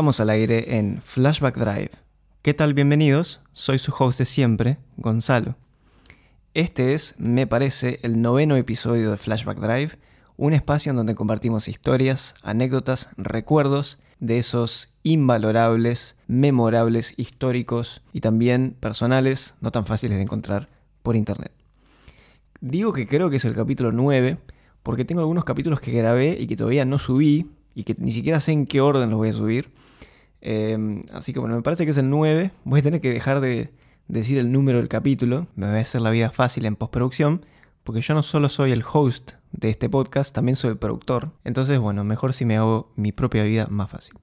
Estamos al aire en Flashback Drive. ¿Qué tal? Bienvenidos. Soy su host de siempre, Gonzalo. Este es, me parece, el noveno episodio de Flashback Drive, un espacio en donde compartimos historias, anécdotas, recuerdos de esos invalorables, memorables, históricos y también personales, no tan fáciles de encontrar por internet. Digo que creo que es el capítulo 9 porque tengo algunos capítulos que grabé y que todavía no subí y que ni siquiera sé en qué orden los voy a subir. Em, así que bueno, me parece que es el 9. Voy a tener que dejar de decir el número del capítulo. Me va a hacer la vida fácil en postproducción. Porque yo no solo soy el host de este podcast, también soy el productor. Entonces, bueno, mejor si me hago mi propia vida más fácil.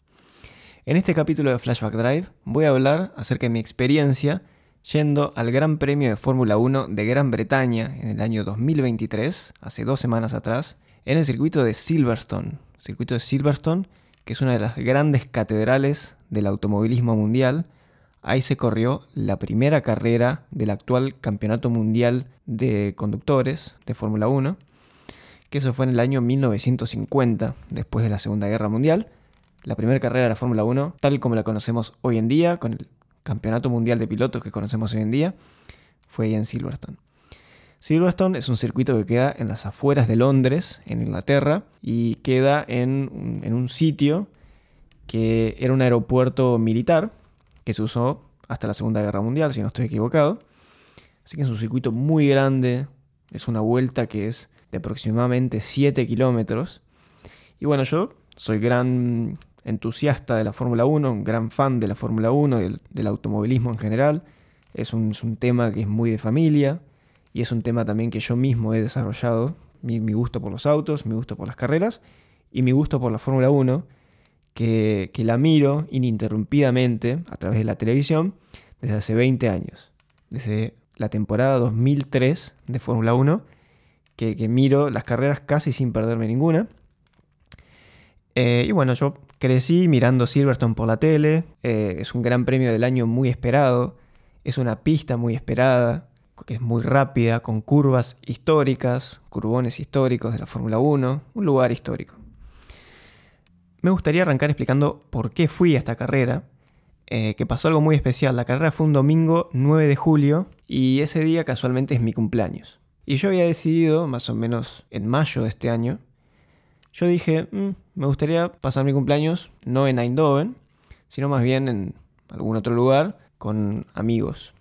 En este capítulo de Flashback Drive voy a hablar acerca de mi experiencia yendo al Gran Premio de Fórmula 1 de Gran Bretaña en el año 2023, hace dos semanas atrás, en el circuito de Silverstone. circuito de Silverstone, que es una de las grandes catedrales del automovilismo mundial. Ahí se corrió la primera carrera del actual Campeonato Mundial de Conductores de Fórmula 1, que eso fue en el año 1950, después de la Segunda Guerra Mundial la primera carrera de la Fórmula 1, tal como la conocemos hoy en día, con el Campeonato Mundial de Pilotos que conocemos hoy en día, fue ahí en Silverstone. Silverstone es un circuito que queda en las afueras de Londres, en Inglaterra, y queda en, en un sitio que era un aeropuerto militar que se usó hasta la Segunda Guerra Mundial, si no estoy equivocado. Así que es un circuito muy grande, es una vuelta que es de aproximadamente 7 kilómetros. Y bueno, yo soy gran entusiasta de la Fórmula 1, un gran fan de la Fórmula 1, del, del, automovilismo en general. Es un, es un, tema que es muy de familia y es un tema también que yo mismo he desarrollado. Mi, gusto por los autos, mi gusto por las carreras y mi gusto por la Fórmula 1, que, que, la miro ininterrumpidamente a través de la televisión desde hace 20 años. Desde la temporada 2003 de Fórmula 1, que, que miro las carreras casi sin perderme ninguna. Eh, y bueno, yo crecí mirando Silverstone por la tele, eh, es un gran premio del año muy esperado, es una pista muy esperada, que es muy rápida, con curvas históricas, curbones históricos de la Fórmula 1, un lugar histórico. Me gustaría arrancar explicando por qué fui a esta carrera, eh, que pasó algo muy especial. La carrera fue un domingo 9 de julio y ese día casualmente es mi cumpleaños. Y yo había decidido, más o menos en mayo de este año, yo dije, mmm, me gustaría pasar mi cumpleaños no en Eindhoven, sino más bien en algún otro lugar con amigos.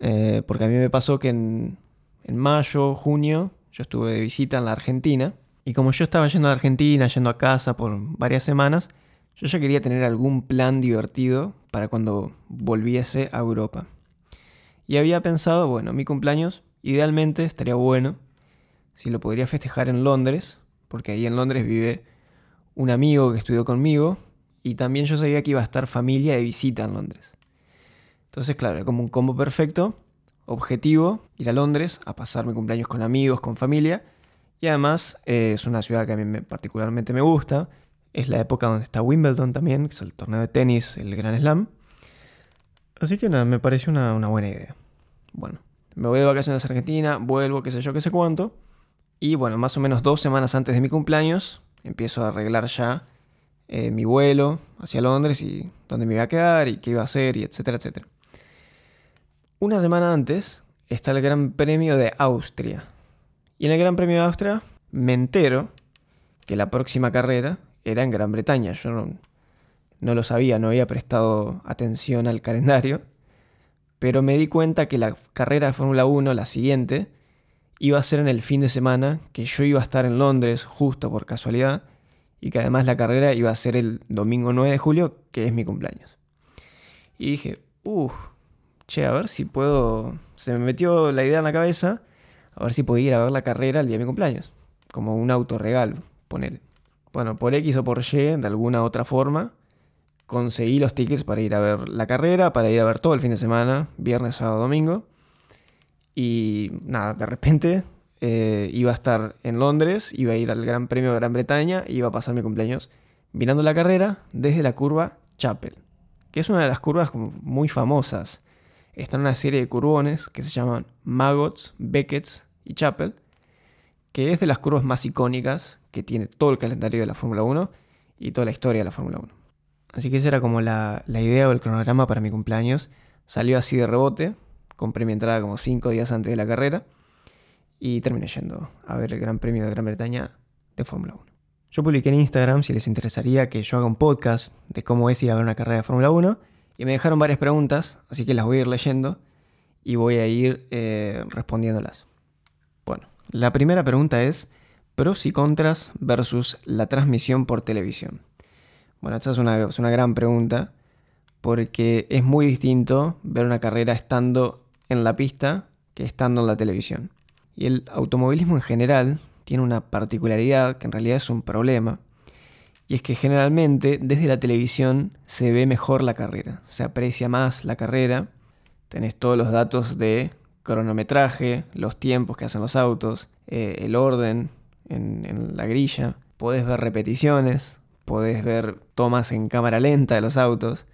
Eh, porque a mí me pasó que en, en, mayo, junio, yo estuve de visita en la Argentina. Y como yo estaba yendo a la Argentina, yendo a casa por varias semanas, yo ya quería tener algún plan divertido para cuando volviese a Europa. Y había pensado, bueno, mi cumpleaños idealmente estaría bueno si lo podría festejar en Londres, porque ahí en Londres vive un amigo que estudió conmigo y también yo sabía que iba a estar familia de visita en Londres. Entonces, claro, era como un combo perfecto, objetivo, ir a Londres a pasar mi cumpleaños con amigos, con familia, y además eh, es una ciudad que a mí me, particularmente me gusta, es la época donde está Wimbledon también, que es el torneo de tenis, el Gran Slam. Así que nada, me pareció una, buena idea. Bueno, me voy de vacaciones a Argentina, vuelvo, qué sé yo, qué sé cuánto. Y bueno, más o menos dos semanas antes de mi cumpleaños, empiezo a arreglar ya eh, mi vuelo hacia Londres y dónde me iba a quedar y qué iba a hacer y etcétera, etcétera. Una semana antes está el Gran Premio de Austria. Y en el Gran Premio de Austria me entero que la próxima carrera era en Gran Bretaña. Yo no, no lo sabía, no había prestado atención al calendario. Pero me di cuenta que la carrera de Fórmula 1, la siguiente, iba a ser en el fin de semana, que yo iba a estar en Londres justo por casualidad, y que además la carrera iba a ser el domingo 9 de julio, que es mi cumpleaños. Y dije, uff, che, a ver si puedo... Se me metió la idea en la cabeza, a ver si puedo ir a ver la carrera el día de mi cumpleaños, como un autorregalo, ponele. Bueno, por X o por Y, de alguna otra forma, conseguí los tickets para ir a ver la carrera, para ir a ver todo el fin de semana, viernes, sábado, domingo. Y nada, de repente eh, iba a estar en Londres, iba a ir al Gran Premio de Gran Bretaña iba a pasar mi cumpleaños mirando la carrera desde la curva Chapel, que es una de las curvas muy famosas. Está en una serie de curbones que se llaman Maggots, Beckett's y Chapel, que es de las curvas más icónicas que tiene todo el calendario de la Fórmula 1 y toda la historia de la Fórmula 1. Así que esa era como la, la idea o el cronograma para mi cumpleaños. Salió así de rebote, compré mi entrada como cinco días antes de la carrera y terminé yendo a ver el Gran Premio de Gran Bretaña de Fórmula 1. Yo publiqué en Instagram si les interesaría que yo haga un podcast de cómo es ir a ver una carrera de Fórmula 1 y me dejaron varias preguntas, así que las voy a ir leyendo y voy a ir eh, respondiéndolas. Bueno, la primera pregunta es pros y contras versus la transmisión por televisión. Bueno, esta es una, es una gran pregunta porque es muy distinto ver una carrera estando en la pista que estando en la televisión. Y el automovilismo en general tiene una particularidad que en realidad es un problema. Y es que generalmente desde la televisión se ve mejor la carrera, se aprecia más la carrera, tenés todos los datos de cronometraje, los tiempos que hacen los autos, eh, el orden en, la grilla, podés ver repeticiones, podés ver tomas en cámara lenta de los autos.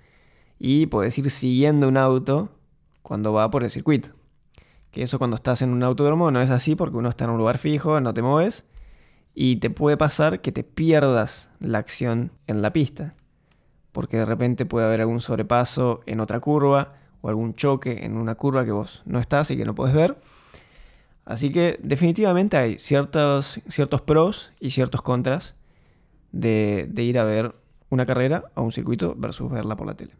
Y podés ir siguiendo un auto cuando va por el circuito. Que eso cuando estás en un autódromo no es así porque uno está en un lugar fijo, no te mueves y te puede pasar que te pierdas la acción en la pista. Porque de repente puede haber algún sobrepaso en otra curva o algún choque en una curva que vos no estás y que no puedes ver. Así que definitivamente hay ciertos, ciertos pros y ciertos contras de, de ir a ver una carrera a un circuito versus verla por la tele.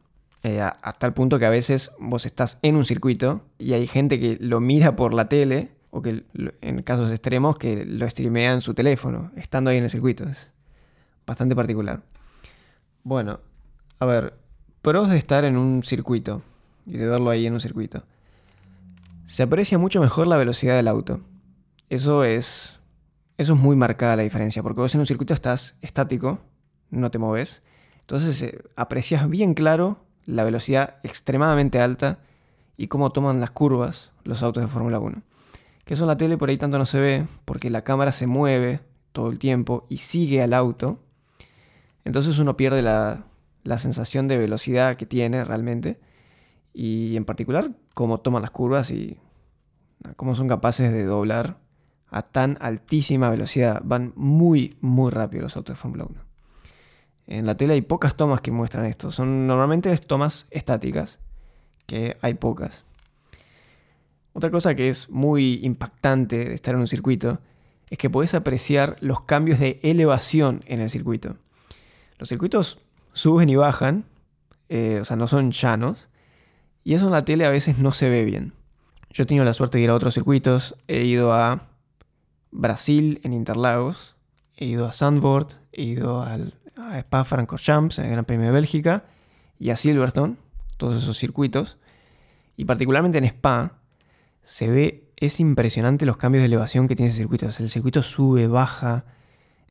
Eh, hasta el punto que a veces vos estás en un circuito y hay gente que lo mira por la tele o que en casos extremos que lo streamea en su teléfono, estando ahí en el circuito. Es bastante particular. Bueno, a ver, pros de estar en un circuito y de verlo ahí en un circuito. Se aprecia mucho mejor la velocidad del auto. Eso es eso es muy marcada la diferencia, porque vos en un circuito estás estático, no te mueves. Entonces eh, aprecias bien claro la velocidad extremadamente alta y cómo toman las curvas los autos de Fórmula 1. Que eso en la tele por ahí tanto no se ve, porque la cámara se mueve todo el tiempo y sigue al auto. Entonces uno pierde la, la sensación de velocidad que tiene realmente. Y en particular cómo toman las curvas y cómo son capaces de doblar a tan altísima velocidad. Van muy, muy rápido los autos de Fórmula 1. En la tele hay pocas tomas que muestran esto. Son normalmente tomas estáticas, que hay pocas. Otra cosa que es muy impactante de estar en un circuito es que podés apreciar los cambios de elevación en el circuito. Los circuitos suben y bajan, eh, o sea, no son llanos, y eso en la tele a veces no se ve bien. Yo he tenido la suerte de ir a otros circuitos, he ido a Brasil en Interlagos, he ido a Sandboard, he ido al a Spa Francorchamps en el Gran Premio de Bélgica y a Silverstone, todos esos circuitos. Y particularmente en Spa se ve, es impresionante los cambios de elevación que tiene ese circuito. el circuito sube, baja.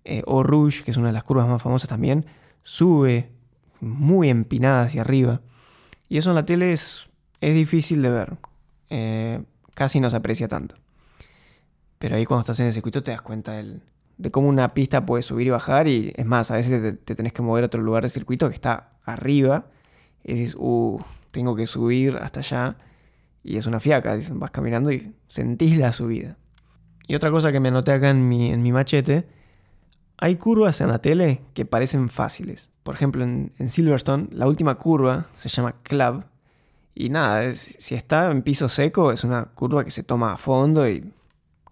Eh, o Rouge, que es una de las curvas más famosas también, sube muy empinada hacia arriba. Y eso en la tele es, es difícil de ver. Eh, casi no se aprecia tanto. Pero ahí cuando estás en el circuito te das cuenta de cómo una pista puede subir y bajar. Y es más, a veces te, tenés que mover a otro lugar del circuito que está arriba. Y dices, uh, tengo que subir hasta allá. Y es una fiaca, dicen, vas caminando y sentís la subida. Y otra cosa que me anoté acá en mi, en mi machete, hay curvas en la tele que parecen fáciles. Por ejemplo, en, Silverstone, la última curva se llama Club. Y nada, si está en piso seco, es una curva que se toma a fondo y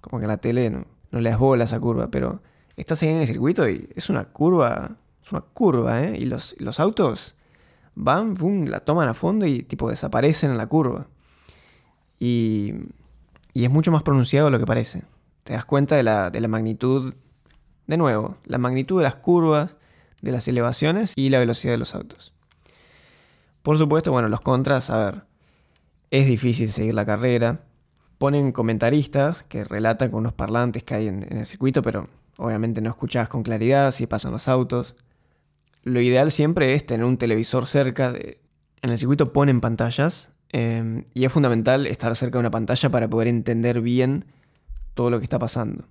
como que la tele no, le das bola a esa curva, pero estás ahí en el circuito y es una curva, es una curva, ¿eh? Y los, los autos van, boom, la toman a fondo y tipo desaparecen en la curva. Y, es mucho más pronunciado de lo que parece. Te das cuenta de la, magnitud, de nuevo, la magnitud de las curvas, de las elevaciones y la velocidad de los autos. Por supuesto, bueno, los contras, a ver, es difícil seguir la carrera, ponen comentaristas que relatan con unos parlantes que hay en, el circuito, pero obviamente no escuchas con claridad si pasan los autos. Lo ideal siempre es tener un televisor cerca. De... En el circuito ponen pantallas em, y es fundamental estar cerca de una pantalla para poder entender bien todo lo que está pasando.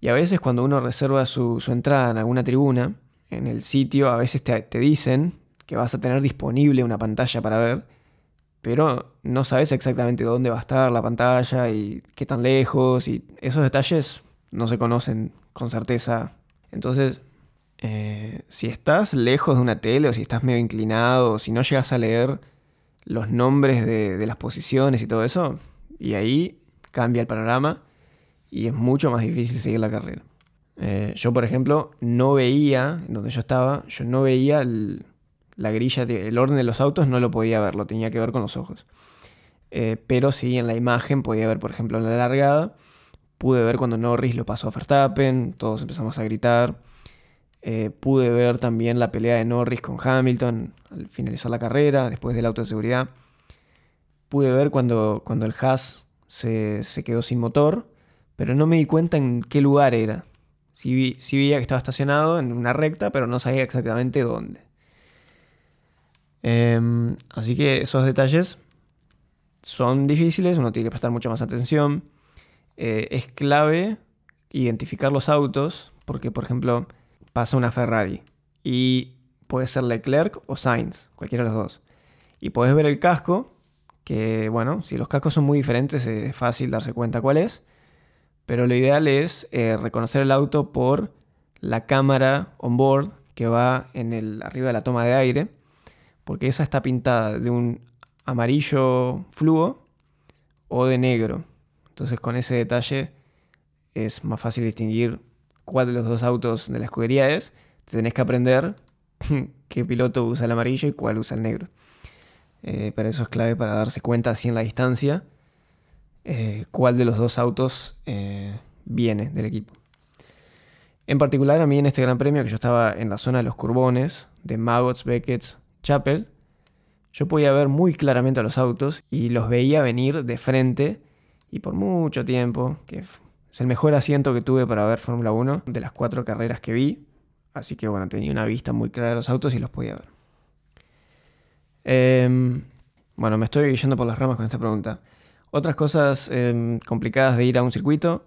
Y a veces cuando uno reserva su, entrada en alguna tribuna, en el sitio a veces te, te dicen que vas a tener disponible una pantalla para ver pero no sabes exactamente dónde va a estar la pantalla y qué tan lejos y esos detalles no se conocen con certeza. Entonces Eh, si estás lejos de una tele o si estás medio inclinado o si no llegas a leer los nombres de, las posiciones y todo eso, y ahí cambia el panorama y es mucho más difícil seguir la carrera. Eh, yo, por ejemplo, no veía, donde yo estaba, yo no veía la grilla, el orden de los autos, no lo podía ver, lo tenía que ver con los ojos. Eh, pero sí en la imagen podía ver, por ejemplo, la largada, pude ver cuando Norris lo pasó a Verstappen, todos empezamos a gritar. Eh, pude ver también la pelea de Norris con Hamilton al finalizar la carrera, después del auto de seguridad. Pude ver cuando, cuando el Haas se, quedó sin motor, pero no me di cuenta en qué lugar era. Sí, vi, veía que estaba estacionado en una recta, pero no sabía exactamente dónde. Em, así que esos detalles son difíciles, uno tiene que prestar mucha más atención. Eh, es clave identificar los autos, porque por ejemplo pasa una Ferrari y puede ser Leclerc o Sainz, cualquiera de los dos. Y puedes ver el casco, que bueno, si los cascos son muy diferentes es fácil darse cuenta cuál es, pero lo ideal es eh, reconocer el auto por la cámara on board que va en el, arriba de la toma de aire, porque esa está pintada de un amarillo fluo o de negro. Entonces con ese detalle es más fácil distinguir cuál de los dos autos de la escudería es. tenés que aprender qué piloto usa el amarillo y cuál usa el negro. Eh, pero eso es clave para darse cuenta así en la distancia eh, cuál de los dos autos eh, viene del equipo. En particular a mí en este gran premio que yo estaba en la zona de los curbones de Magots, Beckett, Chapel, yo podía ver muy claramente a los autos y los veía venir de frente y por mucho tiempo, que es el mejor asiento que tuve para ver Fórmula 1 de las cuatro carreras que vi. Así que bueno, tenía una vista muy clara de los autos y los podía ver. Em, bueno, me estoy yendo por las ramas con esta pregunta. Otras cosas em, complicadas de ir a un circuito,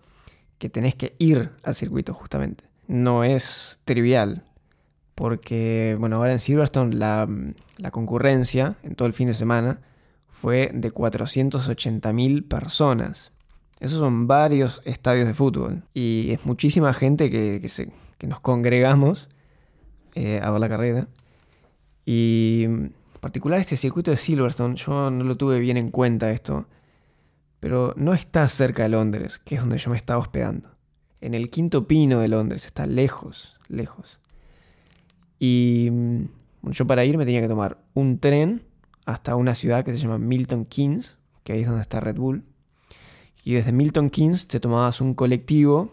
que tenés que ir al circuito justamente. No es trivial, porque bueno, ahora en Silverstone la, la concurrencia en todo el fin de semana fue de 480.000 personas. Esos son varios estadios de fútbol y es muchísima gente que, nos congregamos eh, a ver la carrera. Y en particular este circuito de Silverstone, yo no lo tuve bien en cuenta esto, pero no está cerca de Londres, que es donde yo me estaba hospedando. En el quinto pino de Londres, está lejos, lejos. Y yo para ir me tenía que tomar un tren hasta una ciudad que se llama Milton Keynes, que ahí es donde está Red Bull. Y desde Milton Keynes te tomabas un colectivo,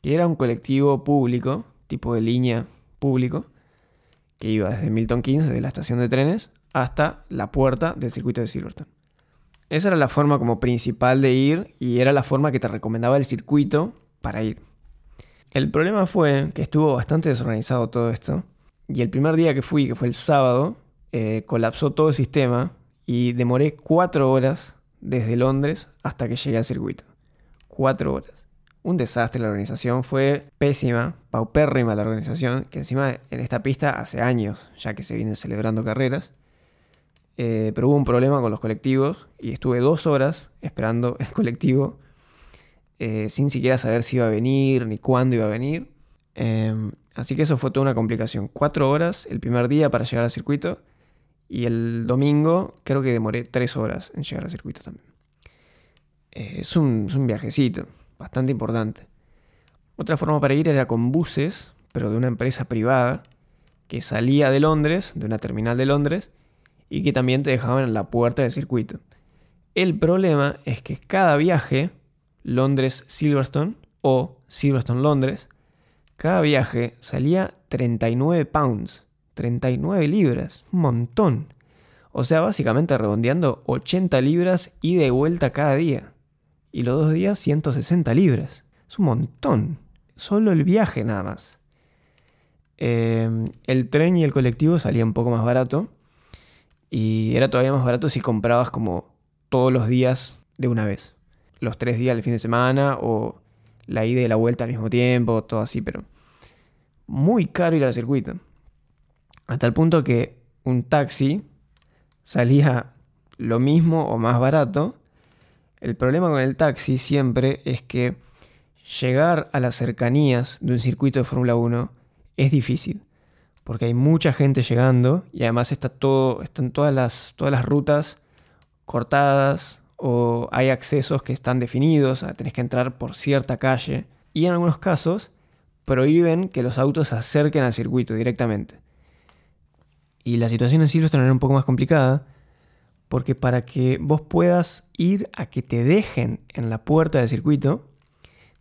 que era un colectivo público, tipo de línea público, que iba desde Milton Keynes, desde la estación de trenes, hasta la puerta del circuito de Silverstone. Esa era la forma como principal de ir y era la forma que te recomendaba el circuito para ir. El problema fue que estuvo bastante desorganizado todo esto y el primer día que fui, que fue el sábado, eh, colapsó todo el sistema y demoré cuatro horas desde Londres hasta que llegué al circuito. Cuatro horas. Un desastre la organización, fue pésima, paupérrima la organización, que encima en esta pista hace años ya que se vienen celebrando carreras. Eh, pero hubo un problema con los colectivos y estuve dos horas esperando el colectivo eh, sin siquiera saber si iba a venir ni cuándo iba a venir. Em, así que eso fue toda una complicación. Cuatro horas el primer día para llegar al circuito y el domingo creo que demoré tres horas en llegar al circuito también. Eh, es, un, viajecito, bastante importante. Otra forma para ir era con buses, pero de una empresa privada, que salía de Londres, de una terminal de Londres, y que también te dejaban en la puerta del circuito. El problema es que cada viaje, Londres-Silverstone o Silverstone-Londres, cada viaje salía 39 pounds. 39 libras, un montón. O sea, básicamente redondeando 80 libras y de vuelta cada día. Y los dos días 160 libras. Es un montón. Solo el viaje nada más. Em, el tren y el colectivo salían un poco más barato. Y era todavía más barato si comprabas como todos los días de una vez. Los tres días del fin de semana o la ida y la vuelta al mismo tiempo, todo así, pero muy caro ir al circuito. Hasta el punto que un taxi salía lo mismo o más barato. El problema con el taxi siempre es que llegar a las cercanías de un circuito de Fórmula 1 es difícil, porque hay mucha gente llegando y además están todas las, todas las rutas cortadas o hay accesos que están definidos, tenés que entrar por cierta calle y en algunos casos prohíben que los autos se acerquen al circuito directamente. Y la situación en Silverstone era un poco más complicada porque para que vos puedas ir a que te dejen en la puerta del circuito,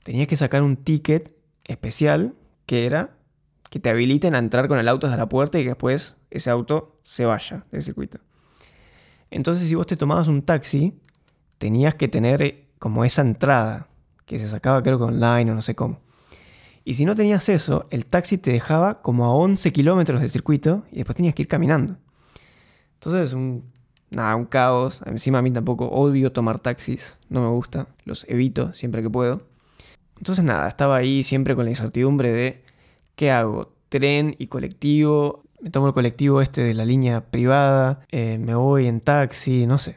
tenías que sacar un ticket especial que era que te habiliten a entrar con el auto hasta la puerta y que después ese auto se vaya del circuito. Entonces, si vos te tomabas un taxi, tenías que tener eh, como esa entrada, que se sacaba creo que online o no sé cómo. Y si no tenías eso, el taxi te dejaba como a 11 kilómetros del circuito y después tenías que ir caminando. Entonces, un, nada, un caos. Encima a mí tampoco odio tomar taxis, no me gusta, los evito siempre que puedo. Entonces, nada, estaba ahí siempre con la incertidumbre de ¿qué hago? ¿Tren y colectivo? me tomo el colectivo este de la línea privada, eh, me voy en taxi, no sé.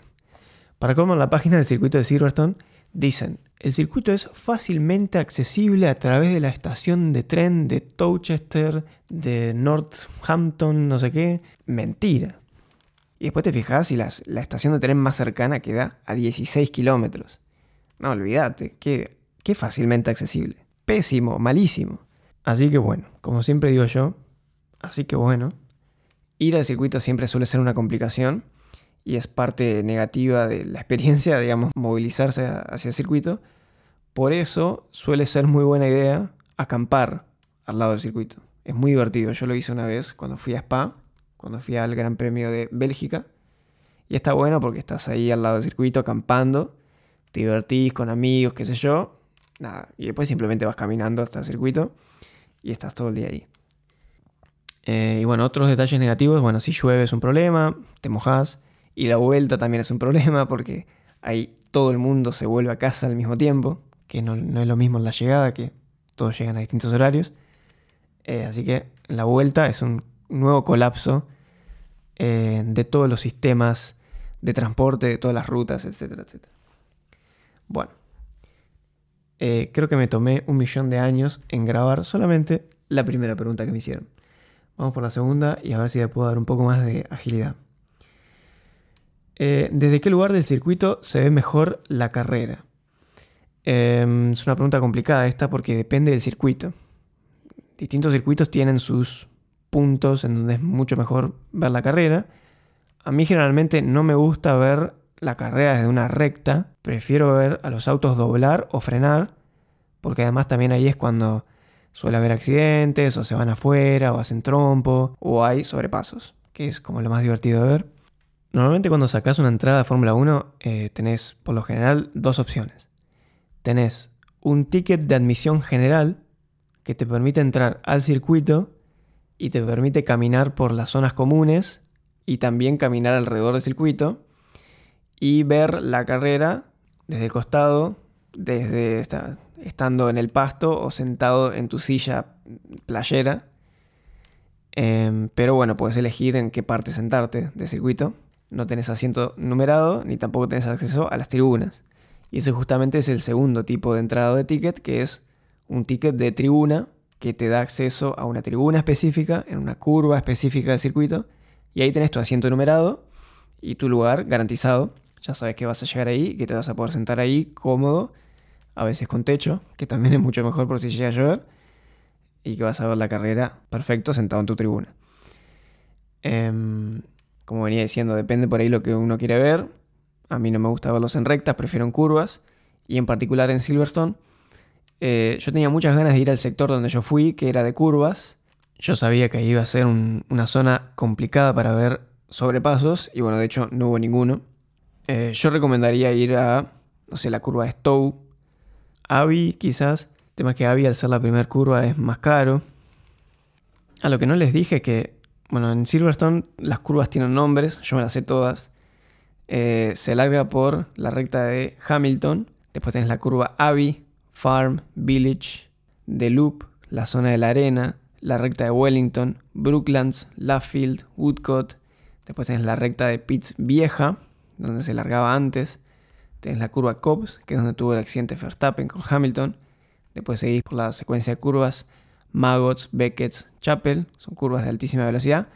Para colmo, la página del circuito de Silverstone dicen, el circuito es fácilmente accesible a través de la estación de tren de Towchester, de Northampton, no sé qué. Mentira. Y después te fijas y la, la estación de tren más cercana queda a 16 kilómetros. No, olvídate, que, qué fácilmente accesible. Pésimo, malísimo. Así que bueno, como siempre digo yo, Así que bueno, ir al circuito siempre suele ser una complicación y es parte negativa de la experiencia, digamos, movilizarse hacia el circuito. Por eso suele ser muy buena idea acampar al lado del circuito. Es muy divertido. Yo lo hice una vez cuando fui a Spa, cuando fui al Gran Premio de Bélgica. Y está bueno porque estás ahí al lado del circuito acampando, te divertís con amigos, qué sé yo. Nada, y después simplemente vas caminando hasta el circuito y estás todo el día ahí. Eh, y bueno, otros detalles negativos, bueno, si llueve es un problema, te mojas. Y la vuelta también es un problema porque ahí todo el mundo se vuelve a casa al mismo tiempo, que no, es lo mismo en la llegada, que todos llegan a distintos horarios. Eh, así que la vuelta es un nuevo colapso eh, de todos los sistemas de transporte, de todas las rutas, etcétera, etcétera. Bueno, creo que me tomé un millón de años en grabar solamente la primera pregunta que me hicieron. Vamos por la segunda y a ver si le puedo dar un poco más de agilidad. Eh, ¿Desde qué lugar del circuito se ve mejor la carrera? Em, es una pregunta complicada esta porque depende del circuito. Distintos circuitos tienen sus puntos en donde es mucho mejor ver la carrera. A mí generalmente no me gusta ver la carrera desde una recta. Prefiero ver a los autos doblar o frenar. Porque además también ahí es cuando Suele haber accidentes, o se van afuera, o hacen trompo, o hay sobrepasos, que es como lo más divertido de ver. Normalmente cuando sacas una entrada a Fórmula 1 eh, tenés por lo general dos opciones. Tenés un ticket de admisión general que te permite entrar al circuito y te permite caminar por las zonas comunes y también caminar alrededor del circuito y ver la carrera desde el costado, desde esta, estando en el pasto o sentado en tu silla playera. Em, pero bueno, puedes elegir en qué parte sentarte del circuito. No tenés asiento numerado ni tampoco tenés acceso a las tribunas. Y ese justamente es el segundo tipo de entrada de ticket, que es un ticket de tribuna que te da acceso a una tribuna específica, en una curva específica del circuito. Y ahí tenés tu asiento numerado y tu lugar garantizado. Ya sabes que vas a llegar ahí que te vas a poder sentar ahí cómodo a veces con techo, que también es mucho mejor por si llega a llover, y que vas a ver la carrera perfecto sentado en tu tribuna. Em, como venía diciendo, depende por ahí lo que uno quiere ver. A mí no me gusta verlos en rectas, prefiero en curvas, y en particular en Silverstone. Eh, yo tenía muchas ganas de ir al sector donde yo fui, que era de curvas. Yo sabía que iba a ser una zona complicada para ver sobrepasos, y bueno, de hecho no hubo ninguno. Eh, yo recomendaría ir a, no sé, la curva de Stowe, Avi quizás, el tema es que Avi al ser la primera curva es más caro. A lo que no les dije que, bueno, en Silverstone las curvas tienen nombres, yo me las sé todas. Eh, se larga por la recta de Hamilton, después tenés la curva Abbey, Farm, Village, The Loop, la zona de la arena, la recta de Wellington, Brooklands, Laffield, Woodcott, después tenés la recta de Pitts Vieja, donde se largaba antes, Tienes la curva Cobbs, que es donde tuvo el accidente Verstappen con Hamilton. Después seguís por la secuencia de curvas Maggots, Beckett's, Chapel, son curvas de altísima velocidad.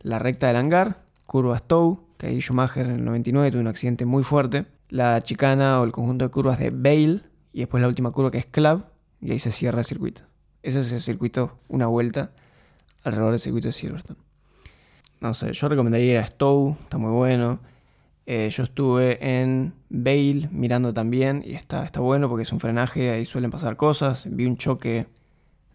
La recta del hangar, curvas Stowe, que ahí Schumacher en el 99 tuvo un accidente muy fuerte. La chicana o el conjunto de curvas de Bale, y después la última curva que es Club, y ahí se cierra el circuito. Ese es el circuito, una vuelta alrededor del circuito de Silverstone. No sé, yo recomendaría ir a Stowe, está muy bueno. Eh, yo estuve en Bale mirando también y está, está bueno porque es un frenaje, ahí suelen pasar cosas. Vi un choque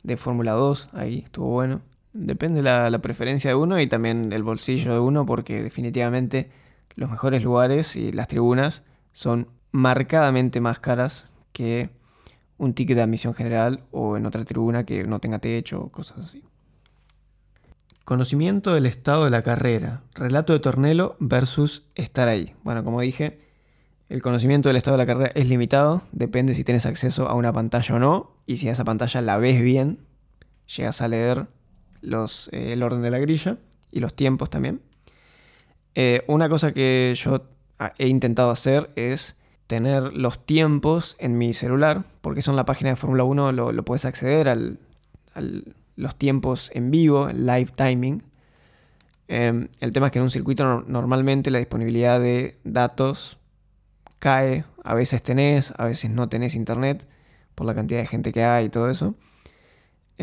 de Fórmula 2, ahí estuvo bueno. Depende la, la preferencia de uno y también el bolsillo de uno porque definitivamente los mejores lugares y las tribunas son marcadamente más caras que un ticket de admisión general o en otra tribuna que no tenga techo o cosas así. Conocimiento del estado de la carrera. Relato de Tornelo versus estar ahí. Bueno, como dije, el conocimiento del estado de la carrera es limitado. Depende si tienes acceso a una pantalla o no. Y si esa pantalla la ves bien, llegas a leer eh, el orden de la grilla y los tiempos también. Eh, una cosa que yo he intentado hacer es tener los tiempos en mi celular, porque son la página de Fórmula 1, lo, lo puedes acceder al, al los tiempos en vivo, el live timing. Em, el tema es que en un circuito normalmente la disponibilidad de datos cae, a veces tenés, a veces no tenés internet por la cantidad de gente que hay y todo eso.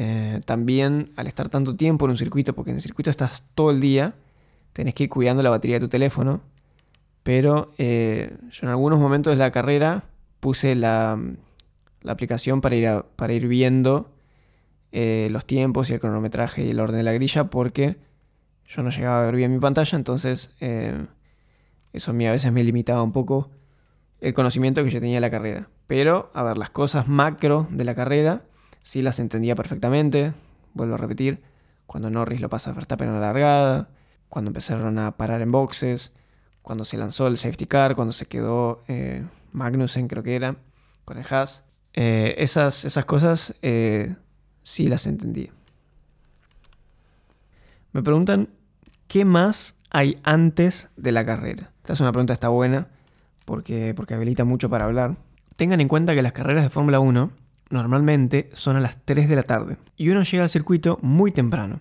Eh, también al estar tanto tiempo en un circuito, porque en el circuito estás todo el día, tenés que ir cuidando la batería de tu teléfono. Pero eh, yo en algunos momentos de la carrera puse la, la aplicación para ir, para ir viendo eh, los tiempos y el cronometraje y el orden de la grilla porque yo no llegaba a ver bien mi pantalla, entonces eso a mí a veces me limitaba un poco el conocimiento que yo tenía de la carrera. Pero, a ver, las cosas macro de la carrera sí las entendía perfectamente. Vuelvo a repetir, cuando Norris lo pasa a Verstappen en la largada, cuando empezaron a parar en boxes, cuando se lanzó el safety car, cuando se quedó eh, Magnussen, creo que era, con el Haas. esas, esas cosas sí las entendí. Me preguntan, ¿qué más hay antes de la carrera? Esta es una pregunta está buena porque, porque habilita mucho para hablar. Tengan en cuenta que las carreras de Fórmula 1 normalmente son a las 3 de la tarde y uno llega al circuito muy temprano.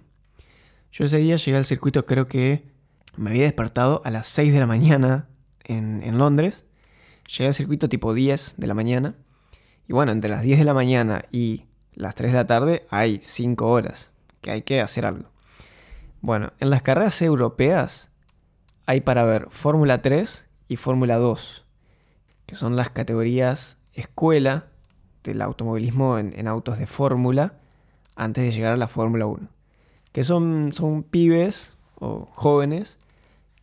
Yo ese día llegué al circuito creo que me había despertado a las 6 de la mañana en, Londres. Llegué al circuito tipo 10 de la mañana. Y bueno, entre las 10 de la mañana y las 3 de la tarde hay 5 horas, que hay que hacer algo. Bueno, en las carreras europeas hay para ver Fórmula 3 y Fórmula 2, que son las categorías escuela del automovilismo en, autos de fórmula antes de llegar a la Fórmula 1. Que son, son pibes o jóvenes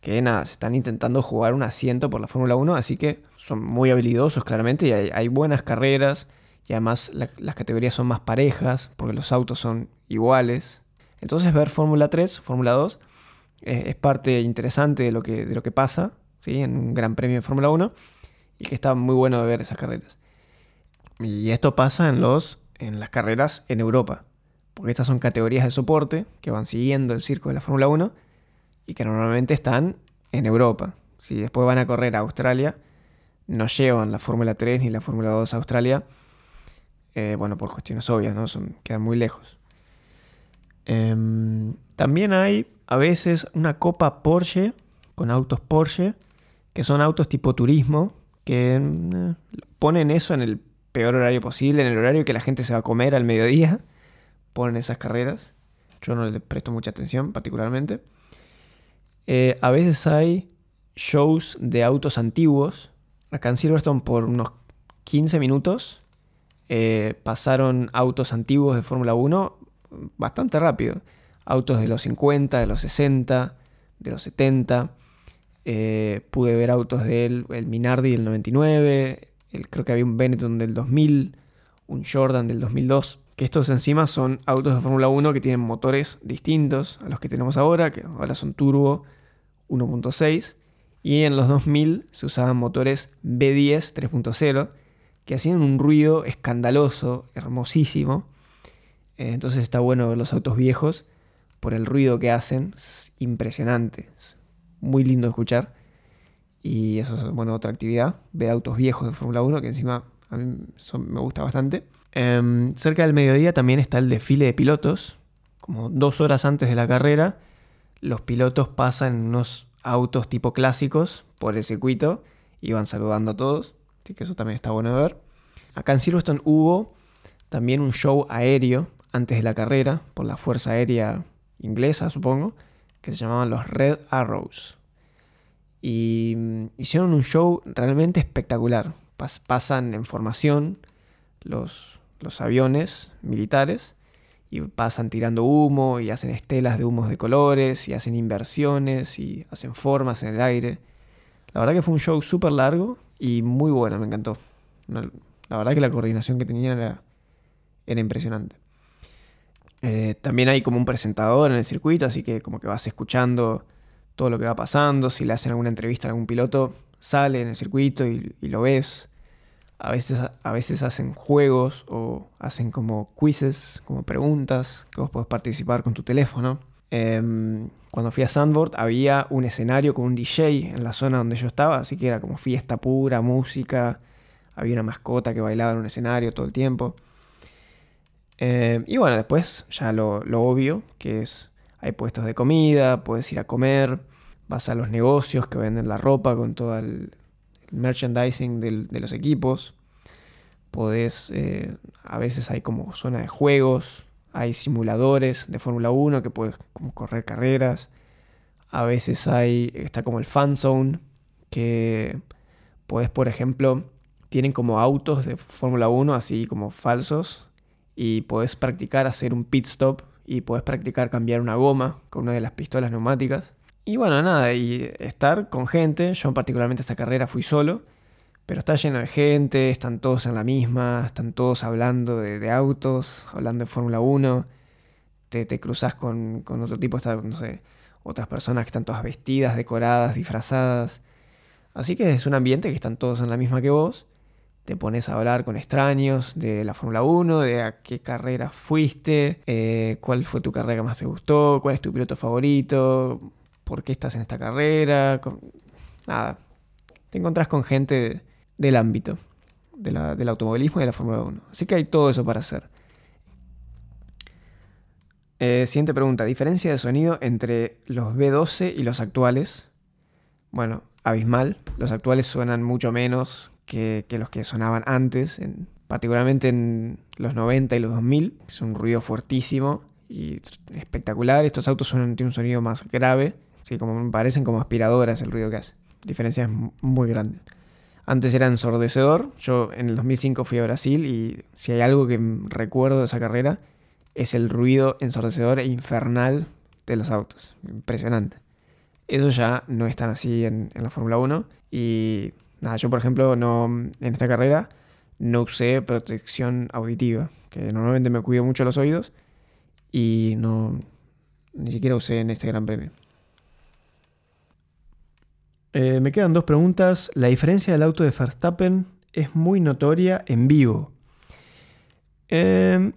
que nada, se están intentando jugar un asiento por la Fórmula 1, así que son muy habilidosos claramente y hay buenas carreras y además las categorías son más parejas porque los autos son iguales. Entonces ver Fórmula 3, Fórmula 2 eh, es parte interesante de lo que, de lo que pasa ¿sí? en un gran premio de Fórmula 1 y que está muy bueno de ver esas carreras. Y esto pasa en, los, en las carreras en Europa, porque estas son categorías de soporte que van siguiendo el circo de la Fórmula 1 y que normalmente están en Europa. Si después van a correr a Australia, no llevan la Fórmula 3 ni la Fórmula 2 a Australia, eh, bueno, por cuestiones obvias, ¿no? Son, quedan muy lejos. Em, también hay a veces una copa Porsche con autos Porsche, que son autos tipo turismo, que eh, ponen eso en el peor horario posible, en el horario que la gente se va a comer al mediodía, ponen esas carreras. Yo no le presto mucha atención particularmente. Eh, a veces hay shows de autos antiguos. Acá en Silverstone por unos 15 minutos eh, pasaron autos antiguos de Fórmula 1 bastante rápido. Autos de los 50, de los 60, de los 70. Eh, pude ver autos del el Minardi del 99, el, creo que había un Benetton del 2000, un Jordan del 2002. Que estos encima son autos de Fórmula 1 que tienen motores distintos a los que tenemos ahora, que ahora son turbo 1.6. Y en los 2000 se usaban motores B10 3.0 que hacían un ruido escandaloso, hermosísimo. Eh, entonces está bueno ver los autos viejos por el ruido que hacen. Es impresionante. Es muy lindo escuchar. Y eso es bueno, otra actividad. Ver autos viejos de Fórmula 1 que encima A mí me gusta bastante. Em, cerca del mediodía también está el desfile de pilotos. Como dos horas antes de la carrera, los pilotos pasan en unos autos tipo clásicos por el circuito y van saludando a todos. Así que eso también está bueno de ver. Acá en Silverstone hubo también un show aéreo antes de la carrera por la Fuerza Aérea Inglesa, supongo, que se llamaban los Red Arrows. Y mm, hicieron un show realmente espectacular. pasan en formación los, los aviones militares y pasan tirando humo y hacen estelas de humos de colores y hacen inversiones y hacen formas en el aire. La verdad que fue un show súper largo y muy bueno, me encantó. La verdad que la coordinación que tenían era, era impresionante. Eh, también hay como un presentador en el circuito, así que como que vas escuchando todo lo que va pasando. Si le hacen alguna entrevista a algún piloto, sale en el circuito y, lo ves. A veces, a veces hacen juegos o hacen como quizzes, como preguntas que vos podés participar con tu teléfono. Em, cuando fui a Sandboard había un escenario con un DJ en la zona donde yo estaba, así que era como fiesta pura, música. Había una mascota que bailaba en un escenario todo el tiempo. Em, y bueno, después ya lo, obvio, que es, hay puestos de comida, puedes ir a comer, vas a los negocios que venden la ropa con todo el, merchandising de los equipos. Podés, eh, a veces hay como zona de juegos, hay simuladores de Fórmula 1 que puedes correr carreras. A veces hay, está como el fan zone, que puedes, por ejemplo, tienen como autos de Fórmula 1 así como falsos y puedes practicar hacer un pit stop y puedes practicar cambiar una goma con una de las pistolas neumáticas. Y bueno, nada, y estar con gente, yo particularmente esta carrera fui solo, pero está lleno de gente, están todos en la misma, están todos hablando de, autos, hablando de Fórmula 1, te, te cruzas con, otro tipo, no sé, otras personas que están todas vestidas, decoradas, disfrazadas. Así que es un ambiente que están todos en la misma que vos. Te pones a hablar con extraños de la Fórmula 1, de a qué carrera fuiste, eh, cuál fue tu carrera que más te gustó, cuál es tu piloto favorito, por qué estás en esta carrera. Nada, te encontrás con gente del ámbito del automovilismo y de la Fórmula 1. Así que hay todo eso para hacer. Eh, siguiente pregunta. ¿Diferencia de sonido entre los B12 y los actuales? Bueno, abismal. Los actuales suenan mucho menos que, los que sonaban antes, particularmente en los 90 y los 2000. Es un ruido fuertísimo y espectacular. Estos autos suenan, tienen un sonido más grave Sí, como parecen como aspiradoras el ruido que hace. Diferencia es muy grande. Antes era ensordecedor. Yo en el 2005 fui a Brasil y si hay algo que recuerdo de esa carrera es el ruido ensordecedor e infernal de los autos. Impresionante. Eso ya no es tan así en, la Fórmula 1. Y nada, yo por ejemplo no, en esta carrera no usé protección auditiva, que normalmente me cuido mucho los oídos y no ni siquiera usé en este Gran Premio. Eh, me quedan dos preguntas. La diferencia del auto de Verstappen es muy notoria en vivo. Em,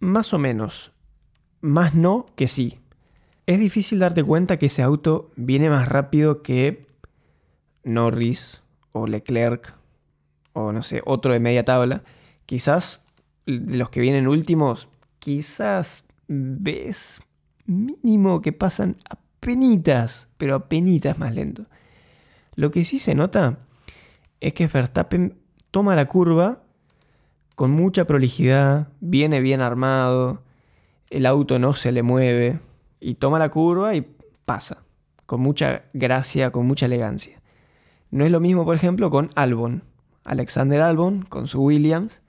más o menos. Más no que sí. Es difícil darte cuenta que ese auto viene más rápido que Norris o Leclerc o no sé, otro de media tabla. Quizás los que vienen últimos, quizás ves mínimo que pasan a penitas, pero a penitas más lento. Lo que sí se nota es que Verstappen toma la curva con mucha prolijidad, viene bien armado, el auto no se le mueve y toma la curva y pasa, con mucha gracia, con mucha elegancia. No es lo mismo, por ejemplo, con Albon, Alexander Albon, con su Williams,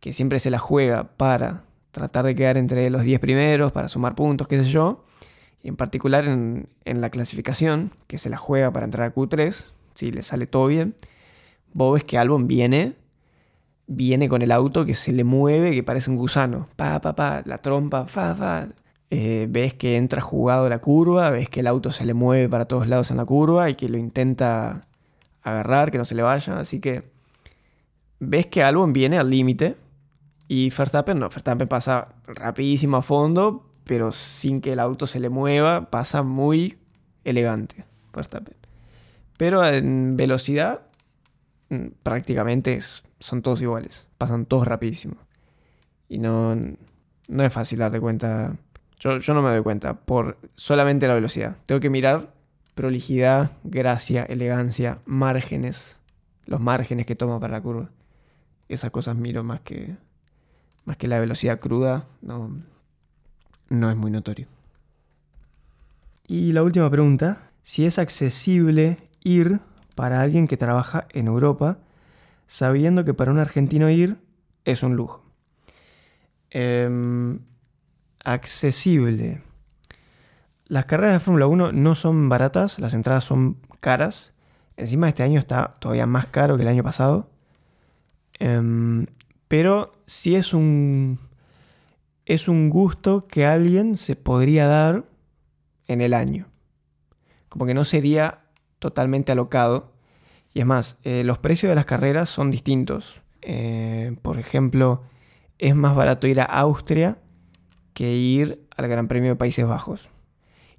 que siempre se la juega para tratar de quedar entre los 10 primeros, para sumar puntos, qué sé yo, en particular en, la clasificación, que se la juega para entrar a Q3, si le sale todo bien, vos ves que Albon viene, viene con el auto que se le mueve, que parece un gusano, pa, pa, pa, la trompa, fa, fa. Eh, ves que entra jugado la curva, ves que el auto se le mueve para todos lados en la curva y que lo intenta agarrar, que no se le vaya, así que ves que Albon viene al límite y Verstappen no, Verstappen pasa rapidísimo a fondo, pero sin que el auto se le mueva, pasa muy elegante Verstappen. Pero en velocidad mm, prácticamente es son todos iguales, pasan todos rapidísimo. Y no, no es fácil darte cuenta. Yo, yo no me doy cuenta por solamente la velocidad. Tengo que mirar prolijidad, gracia, elegancia, márgenes, los márgenes que toma para la curva. Esas cosas miro más que, más que la velocidad cruda, no, no es muy notorio. Y la última pregunta, si es accesible ir para alguien que trabaja en Europa, sabiendo que para un argentino ir es un lujo. Em, accesible. Las carreras de Fórmula 1 no son baratas, las entradas son caras. Encima este año está todavía más caro que el año pasado. Em, pero sí es un, es un gusto que alguien se podría dar en el año. Como que no sería totalmente alocado. Y es más, eh, los precios de las carreras son distintos. Eh, por ejemplo, es más barato ir a Austria que ir al Gran Premio de Países Bajos.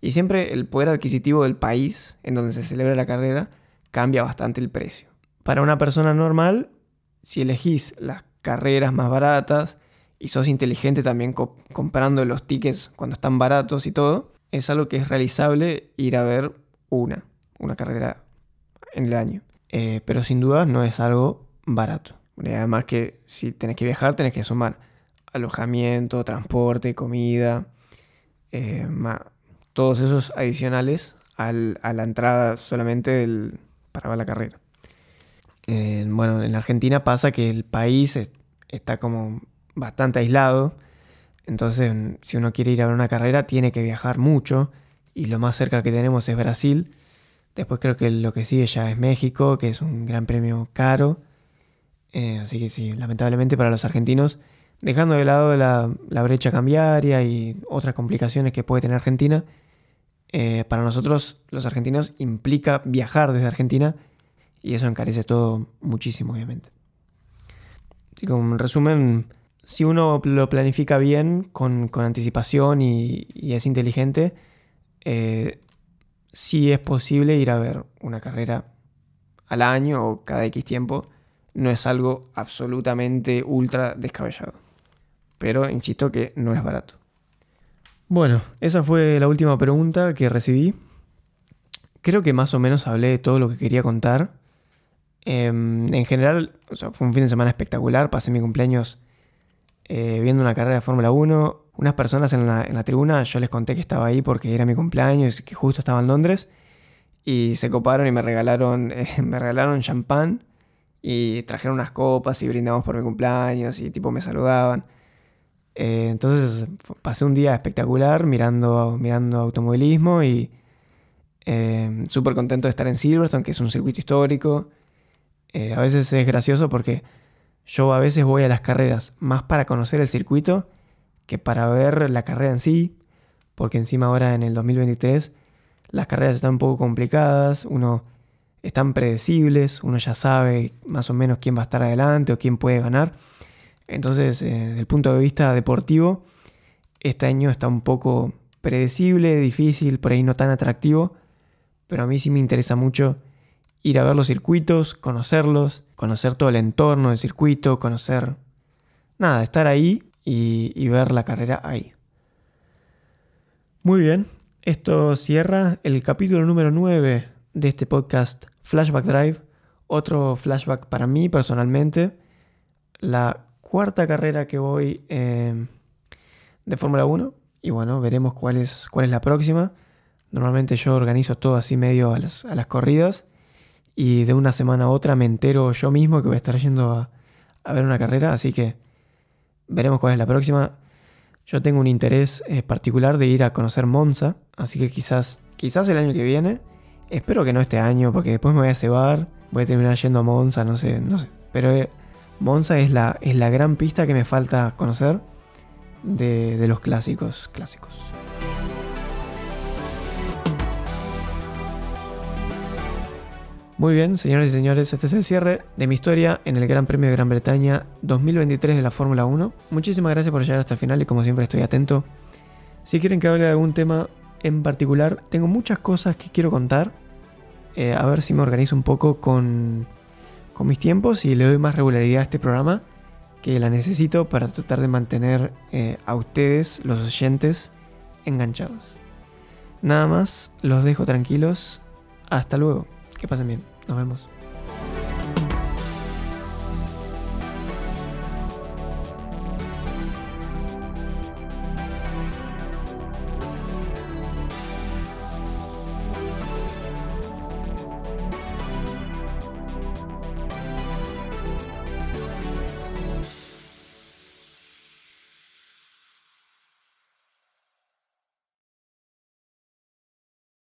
Y siempre el poder adquisitivo del país en donde se celebra la carrera cambia bastante el precio. Para una persona normal, si elegís las carreras más baratas y sos inteligente también comprando los tickets cuando están baratos y todo, es algo que es realizable ir a ver una, una carrera en el año. Eh, pero sin duda no es algo barato. Además que si tenés que viajar, tenés que sumar alojamiento, transporte, comida, eh, todos esos adicionales a la entrada solamente para ver la carrera. bueno, en la Argentina pasa que el país está como bastante aislado, entonces si uno quiere ir a ver una carrera tiene que viajar mucho y lo más cerca que tenemos es Brasil. Después creo que lo que sigue ya es México, que es un gran premio caro. Eh, así que sí, lamentablemente para los argentinos, dejando de lado la, la brecha cambiaria y otras complicaciones que puede tener Argentina, eh, para nosotros los argentinos implica viajar desde Argentina y eso encarece todo muchísimo, obviamente. Así que, en resumen, si uno lo planifica bien, con, anticipación y, es inteligente, eh, sí es posible ir a ver una carrera al año o cada X tiempo. No es algo absolutamente ultra descabellado. Pero insisto que no es barato. Bueno, esa fue la última pregunta que recibí. Creo que más o menos hablé de todo lo que quería contar. Em, en general, fue un fin de semana espectacular. Pasé mi cumpleaños eh, viendo una carrera de Fórmula 1. Unas personas en la, tribuna, yo les conté que estaba ahí porque era mi cumpleaños y que justo estaba en Londres. Y se coparon y me regalaron, eh, me regalaron champán y trajeron unas copas y brindamos por mi cumpleaños y tipo me saludaban. Eh, entonces pasé un día espectacular mirando, mirando automovilismo y eh, súper contento de estar en Silverstone, que es un circuito histórico. Eh, a veces es gracioso porque yo a veces voy a las carreras más para conocer el circuito que para ver la carrera en sí, porque encima ahora en el 2023 las carreras están un poco complicadas, uno están predecibles, uno ya sabe más o menos quién va a estar adelante o quién puede ganar. Entonces, eh, desde el punto de vista deportivo, este año está un poco predecible, difícil, por ahí no tan atractivo, pero a mí sí me interesa mucho ir a ver los circuitos, conocerlos, conocer todo el entorno del circuito, conocer... Nada, estar ahí y, y ver la carrera ahí. Muy bien, esto cierra el capítulo número 9 de este podcast Flashback Drive. Otro flashback para mí personalmente. La cuarta carrera que voy eh, de Fórmula 1. Y bueno, veremos cuál es, cuál es la próxima. Normalmente yo organizo todo así medio a las, corridas. Y de una semana a otra me entero yo mismo que voy a estar yendo a, a ver una carrera. Así que veremos cuál es la próxima. Yo tengo un interés eh, particular de ir a conocer Monza. Así que quizás, quizás el año que viene. Espero que no este año, porque después me voy a cebar. Voy a terminar yendo a Monza, no sé, no sé. Pero eh, Monza es la, es la gran pista que me falta conocer de, de los clásicos clásicos. Muy bien, señores y señores, este es el cierre de mi historia en el Gran Premio de Gran Bretaña 2023 de la Fórmula 1. Muchísimas gracias por llegar hasta el final y como siempre estoy atento. Si quieren que hable de algún tema en particular, tengo muchas cosas que quiero contar. Eh, a ver si me organizo un poco con con mis tiempos y le doy más regularidad a este programa que la necesito para tratar de mantener eh, a ustedes, los oyentes, enganchados. Nada más, los dejo tranquilos. Hasta luego. Que pasen bien. Nos vemos.